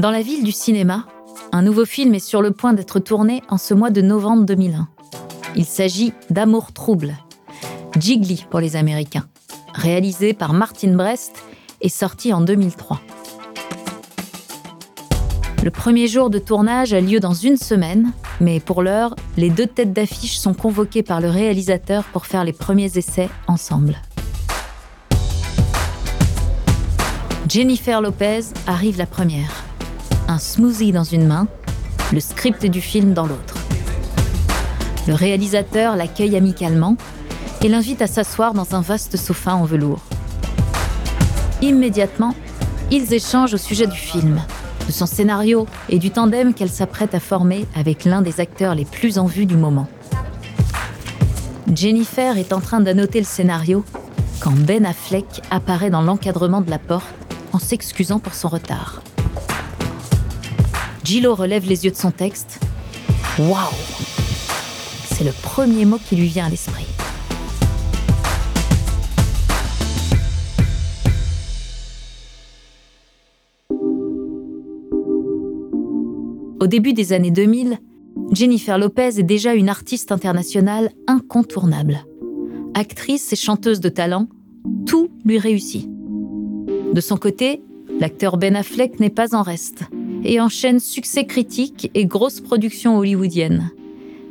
Dans la ville du cinéma, un nouveau film est sur le point d'être tourné en ce mois de novembre 2001. Il s'agit d'Amour trouble, Jiggly pour les Américains, réalisé par Martin Brest et sorti en 2003. Le premier jour de tournage a lieu dans une semaine, mais pour l'heure, les deux têtes d'affiche sont convoquées par le réalisateur pour faire les premiers essais ensemble. Jennifer Lopez arrive la première. Un smoothie dans une main, le script du film dans l'autre. Le réalisateur l'accueille amicalement et l'invite à s'asseoir dans un vaste sofa en velours. Immédiatement, ils échangent au sujet du film, de son scénario et du tandem qu'elle s'apprête à former avec l'un des acteurs les plus en vue du moment. Jennifer est en train d'annoter le scénario quand Ben Affleck apparaît dans l'encadrement de la porte en s'excusant pour son retard. Gillo relève les yeux de son texte. Waouh C'est le premier mot qui lui vient à l'esprit. Au début des années 2000, Jennifer Lopez est déjà une artiste internationale incontournable. Actrice et chanteuse de talent, tout lui réussit. De son côté, l'acteur Ben Affleck n'est pas en reste et enchaîne succès critique et grosses productions hollywoodiennes.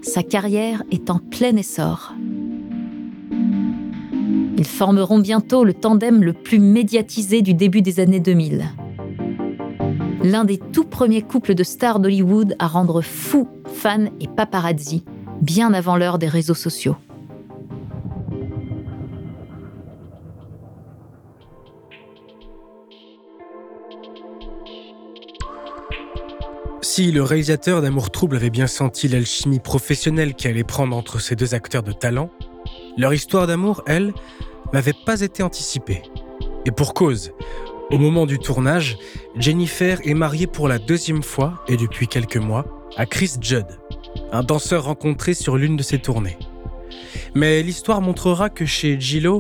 Sa carrière est en plein essor. Ils formeront bientôt le tandem le plus médiatisé du début des années 2000 l'un des tout premiers couples de stars d'Hollywood à rendre fous fans et paparazzi, bien avant l'heure des réseaux sociaux. Si le réalisateur d'Amour Trouble avait bien senti l'alchimie professionnelle qui allait prendre entre ces deux acteurs de talent, leur histoire d'amour, elle, n'avait pas été anticipée. Et pour cause, au moment du tournage, Jennifer est mariée pour la deuxième fois, et depuis quelques mois, à Chris Judd, un danseur rencontré sur l'une de ses tournées. Mais l'histoire montrera que chez Gillo,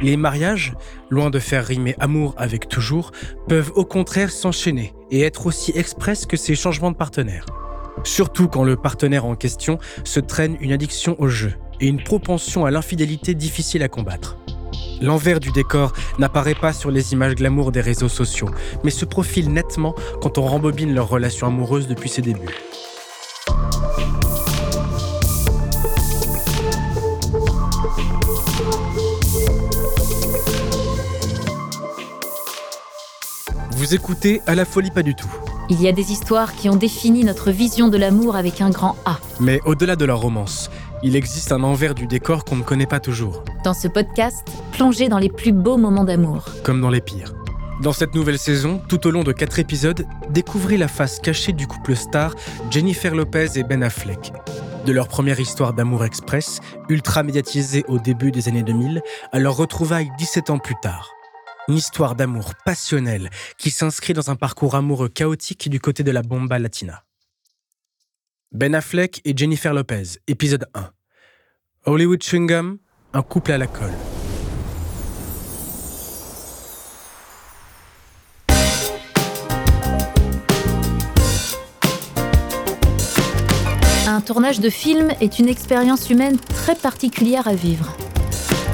les mariages, loin de faire rimer amour avec toujours, peuvent au contraire s'enchaîner et être aussi express que ces changements de partenaire. Surtout quand le partenaire en question se traîne une addiction au jeu et une propension à l'infidélité difficile à combattre. L'envers du décor n'apparaît pas sur les images glamour des réseaux sociaux, mais se profile nettement quand on rembobine leur relation amoureuse depuis ses débuts. Vous écoutez À la folie pas du tout. Il y a des histoires qui ont défini notre vision de l'amour avec un grand A. Mais au-delà de la romance, il existe un envers du décor qu'on ne connaît pas toujours. Dans ce podcast, plongez dans les plus beaux moments d'amour. Comme dans les pires. Dans cette nouvelle saison, tout au long de quatre épisodes, découvrez la face cachée du couple star Jennifer Lopez et Ben Affleck. De leur première histoire d'amour express, ultra médiatisée au début des années 2000, à leur retrouvaille 17 ans plus tard. Une histoire d'amour passionnelle qui s'inscrit dans un parcours amoureux chaotique du côté de la bomba latina. Ben Affleck et Jennifer Lopez, épisode 1. Hollywood Chewing un couple à la colle. Un tournage de film est une expérience humaine très particulière à vivre.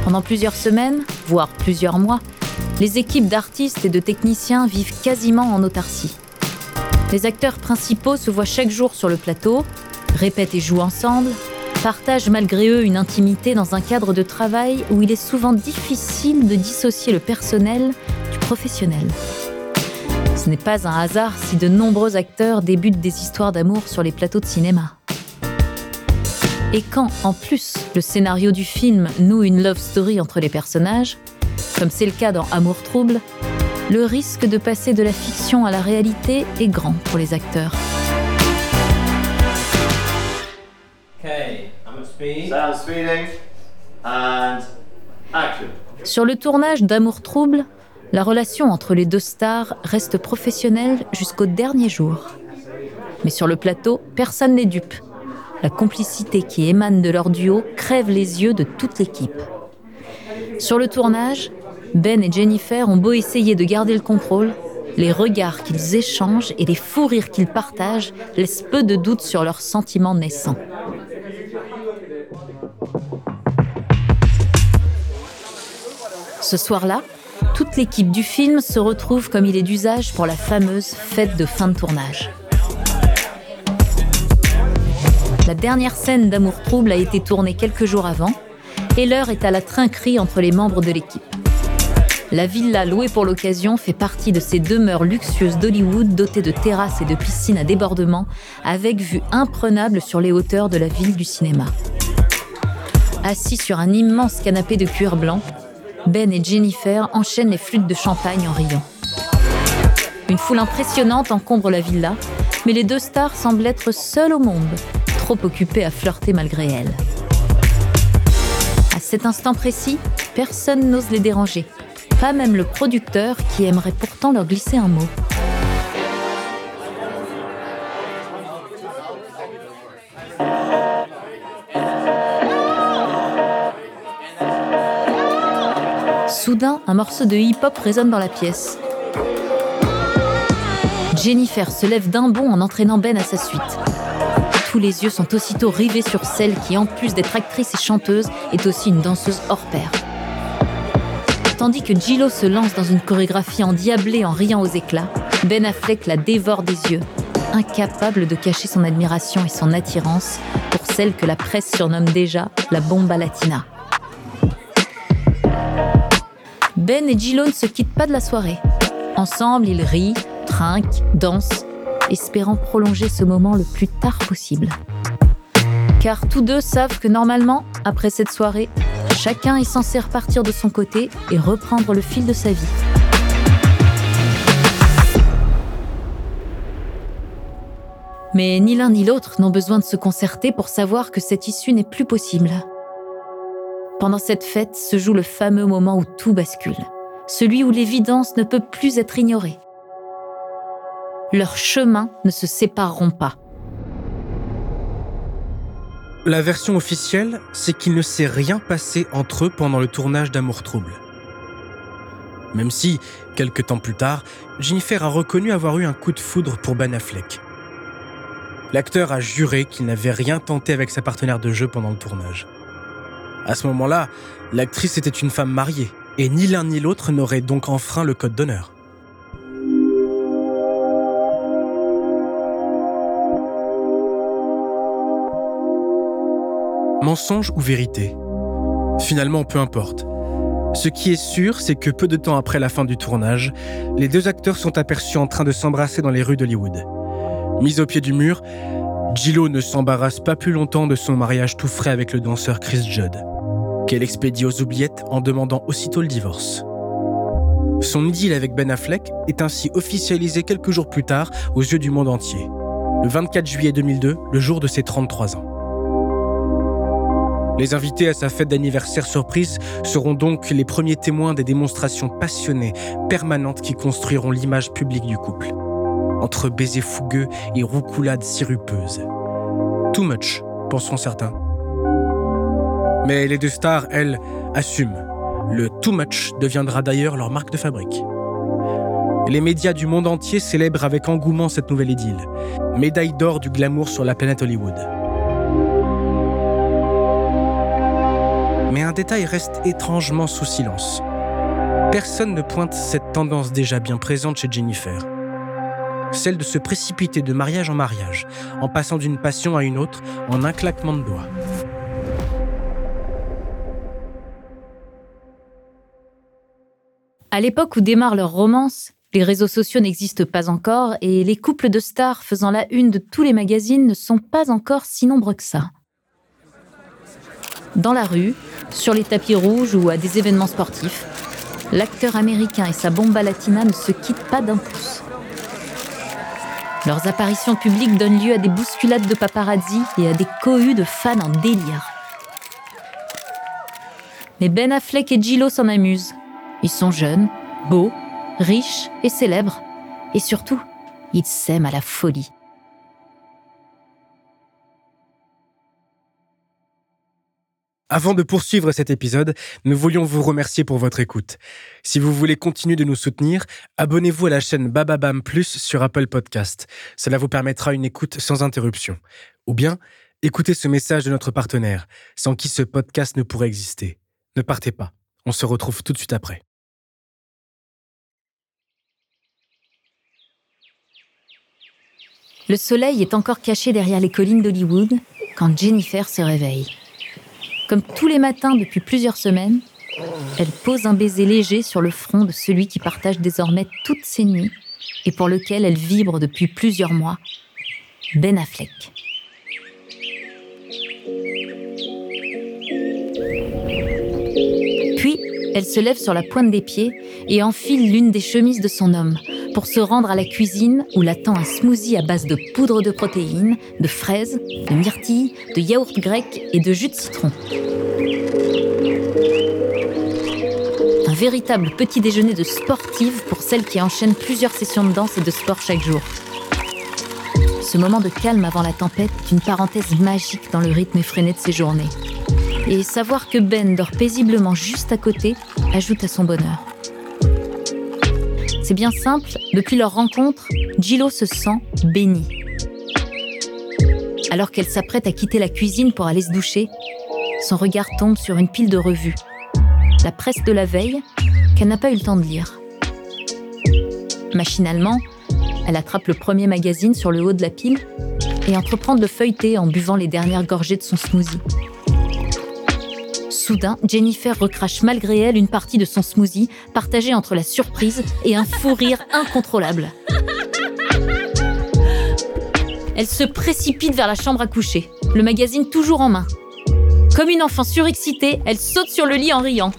Pendant plusieurs semaines, voire plusieurs mois, les équipes d'artistes et de techniciens vivent quasiment en autarcie. Les acteurs principaux se voient chaque jour sur le plateau, répètent et jouent ensemble, partagent malgré eux une intimité dans un cadre de travail où il est souvent difficile de dissocier le personnel du professionnel. Ce n'est pas un hasard si de nombreux acteurs débutent des histoires d'amour sur les plateaux de cinéma. Et quand, en plus, le scénario du film noue une love story entre les personnages, comme c'est le cas dans Amour trouble, le risque de passer de la fiction à la réalité est grand pour les acteurs. Sur le tournage d'Amour trouble, la relation entre les deux stars reste professionnelle jusqu'au dernier jour. Mais sur le plateau, personne n'est dupe. La complicité qui émane de leur duo crève les yeux de toute l'équipe. Sur le tournage, Ben et Jennifer ont beau essayer de garder le contrôle, les regards qu'ils échangent et les fous rires qu'ils partagent laissent peu de doute sur leurs sentiments naissants. Ce soir-là, toute l'équipe du film se retrouve comme il est d'usage pour la fameuse fête de fin de tournage. La dernière scène d'Amour trouble a été tournée quelques jours avant et l'heure est à la trinquerie entre les membres de l'équipe. La villa louée pour l'occasion fait partie de ces demeures luxueuses d'Hollywood dotées de terrasses et de piscines à débordement avec vue imprenable sur les hauteurs de la ville du cinéma. Assis sur un immense canapé de cuir blanc, ben et Jennifer enchaînent les flûtes de champagne en riant. Une foule impressionnante encombre la villa, mais les deux stars semblent être seules au monde, trop occupées à flirter malgré elles. Cet instant précis, personne n'ose les déranger, pas même le producteur qui aimerait pourtant leur glisser un mot. Soudain, un morceau de hip-hop résonne dans la pièce. Jennifer se lève d'un bond en entraînant Ben à sa suite. Tous les yeux sont aussitôt rivés sur celle qui, en plus d'être actrice et chanteuse, est aussi une danseuse hors pair. Tandis que Gillo se lance dans une chorégraphie endiablée en riant aux éclats, Ben Affleck la dévore des yeux, incapable de cacher son admiration et son attirance pour celle que la presse surnomme déjà la bomba latina. Ben et Gillo ne se quittent pas de la soirée. Ensemble, ils rient, trinquent, dansent, espérant prolonger ce moment le plus tard possible. Car tous deux savent que normalement, après cette soirée, chacun est censé repartir de son côté et reprendre le fil de sa vie. Mais ni l'un ni l'autre n'ont besoin de se concerter pour savoir que cette issue n'est plus possible. Pendant cette fête se joue le fameux moment où tout bascule, celui où l'évidence ne peut plus être ignorée. Leurs chemins ne se sépareront pas. La version officielle, c'est qu'il ne s'est rien passé entre eux pendant le tournage d'Amour Trouble. Même si, quelques temps plus tard, Jennifer a reconnu avoir eu un coup de foudre pour Ben Affleck. L'acteur a juré qu'il n'avait rien tenté avec sa partenaire de jeu pendant le tournage. À ce moment-là, l'actrice était une femme mariée, et ni l'un ni l'autre n'aurait donc enfreint le code d'honneur. Mensonge ou vérité? Finalement, peu importe. Ce qui est sûr, c'est que peu de temps après la fin du tournage, les deux acteurs sont aperçus en train de s'embrasser dans les rues d'Hollywood. Mis au pied du mur, Gillo ne s'embarrasse pas plus longtemps de son mariage tout frais avec le danseur Chris Judd qu'elle expédie aux oubliettes en demandant aussitôt le divorce. Son idylle avec Ben Affleck est ainsi officialisée quelques jours plus tard aux yeux du monde entier, le 24 juillet 2002, le jour de ses 33 ans. Les invités à sa fête d'anniversaire surprise seront donc les premiers témoins des démonstrations passionnées, permanentes qui construiront l'image publique du couple. Entre baisers fougueux et roucoulades sirupeuses. Too much, penseront certains. Mais les deux stars, elles, assument. Le too much deviendra d'ailleurs leur marque de fabrique. Les médias du monde entier célèbrent avec engouement cette nouvelle idylle, médaille d'or du glamour sur la planète Hollywood. Mais un détail reste étrangement sous silence. Personne ne pointe cette tendance déjà bien présente chez Jennifer. Celle de se précipiter de mariage en mariage, en passant d'une passion à une autre en un claquement de doigts. À l'époque où démarre leur romance, les réseaux sociaux n'existent pas encore et les couples de stars faisant la une de tous les magazines ne sont pas encore si nombreux que ça. Dans la rue, sur les tapis rouges ou à des événements sportifs, l'acteur américain et sa bomba latina ne se quittent pas d'un pouce. Leurs apparitions publiques donnent lieu à des bousculades de paparazzi et à des cohues de fans en délire. Mais Ben Affleck et Gillo s'en amusent. Ils sont jeunes, beaux, riches et célèbres. Et surtout, ils s'aiment à la folie. Avant de poursuivre cet épisode, nous voulions vous remercier pour votre écoute. Si vous voulez continuer de nous soutenir, abonnez-vous à la chaîne Bababam Plus sur Apple Podcast. Cela vous permettra une écoute sans interruption. Ou bien, écoutez ce message de notre partenaire, sans qui ce podcast ne pourrait exister. Ne partez pas. On se retrouve tout de suite après. Le soleil est encore caché derrière les collines d'Hollywood quand Jennifer se réveille. Comme tous les matins depuis plusieurs semaines, elle pose un baiser léger sur le front de celui qui partage désormais toutes ses nuits et pour lequel elle vibre depuis plusieurs mois, Ben Affleck. Puis, elle se lève sur la pointe des pieds et enfile l'une des chemises de son homme, pour se rendre à la cuisine où l'attend un smoothie à base de poudre de protéines, de fraises, de myrtilles, de yaourt grec et de jus de citron. Un véritable petit déjeuner de sportive pour celle qui enchaîne plusieurs sessions de danse et de sport chaque jour. Ce moment de calme avant la tempête est une parenthèse magique dans le rythme effréné de ses journées. Et savoir que Ben dort paisiblement juste à côté ajoute à son bonheur. C'est bien simple, depuis leur rencontre, Gillo se sent bénie. Alors qu'elle s'apprête à quitter la cuisine pour aller se doucher, son regard tombe sur une pile de revues. La presse de la veille, qu'elle n'a pas eu le temps de lire. Machinalement, elle attrape le premier magazine sur le haut de la pile et entreprend de le feuilleter en buvant les dernières gorgées de son smoothie. Soudain, Jennifer recrache malgré elle une partie de son smoothie, partagée entre la surprise et un fou rire incontrôlable. Elle se précipite vers la chambre à coucher, le magazine toujours en main. Comme une enfant surexcitée, elle saute sur le lit en riant.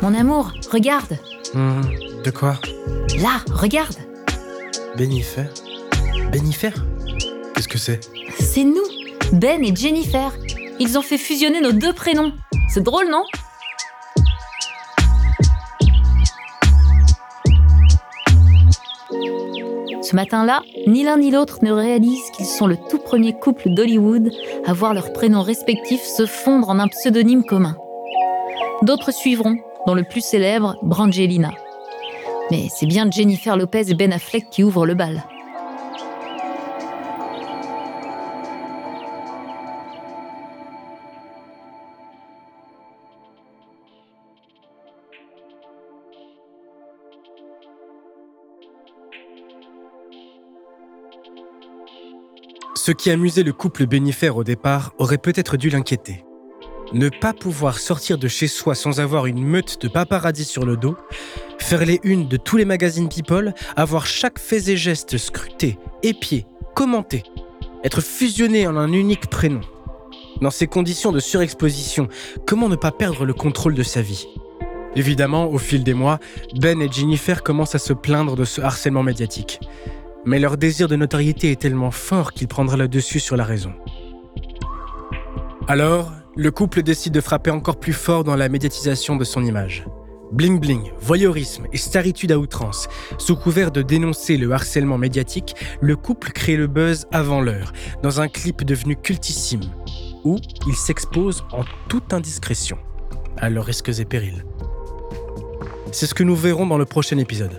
Mon amour, regarde. Hum, de quoi? Là, regarde. Benifer Benifer Qu'est-ce que c'est? C'est nous, Ben et Jennifer. Ils ont fait fusionner nos deux prénoms. C'est drôle, non Ce matin-là, ni l'un ni l'autre ne réalisent qu'ils sont le tout premier couple d'Hollywood à voir leurs prénoms respectifs se fondre en un pseudonyme commun. D'autres suivront, dont le plus célèbre, Brangelina. Mais c'est bien Jennifer Lopez et Ben Affleck qui ouvrent le bal. Ce qui amusait le couple Bénifère au départ aurait peut-être dû l'inquiéter. Ne pas pouvoir sortir de chez soi sans avoir une meute de paparazzi sur le dos, faire les unes de tous les magazines People, avoir chaque fait et geste scruté, épié, commenté, être fusionné en un unique prénom. Dans ces conditions de surexposition, comment ne pas perdre le contrôle de sa vie? Évidemment, au fil des mois, Ben et Jennifer commencent à se plaindre de ce harcèlement médiatique mais leur désir de notoriété est tellement fort qu'il prendra le dessus sur la raison. Alors, le couple décide de frapper encore plus fort dans la médiatisation de son image. Bling bling, voyeurisme et staritude à outrance. Sous couvert de dénoncer le harcèlement médiatique, le couple crée le buzz avant l'heure, dans un clip devenu cultissime, où ils s'exposent en toute indiscrétion, à leurs risques et périls. C'est ce que nous verrons dans le prochain épisode.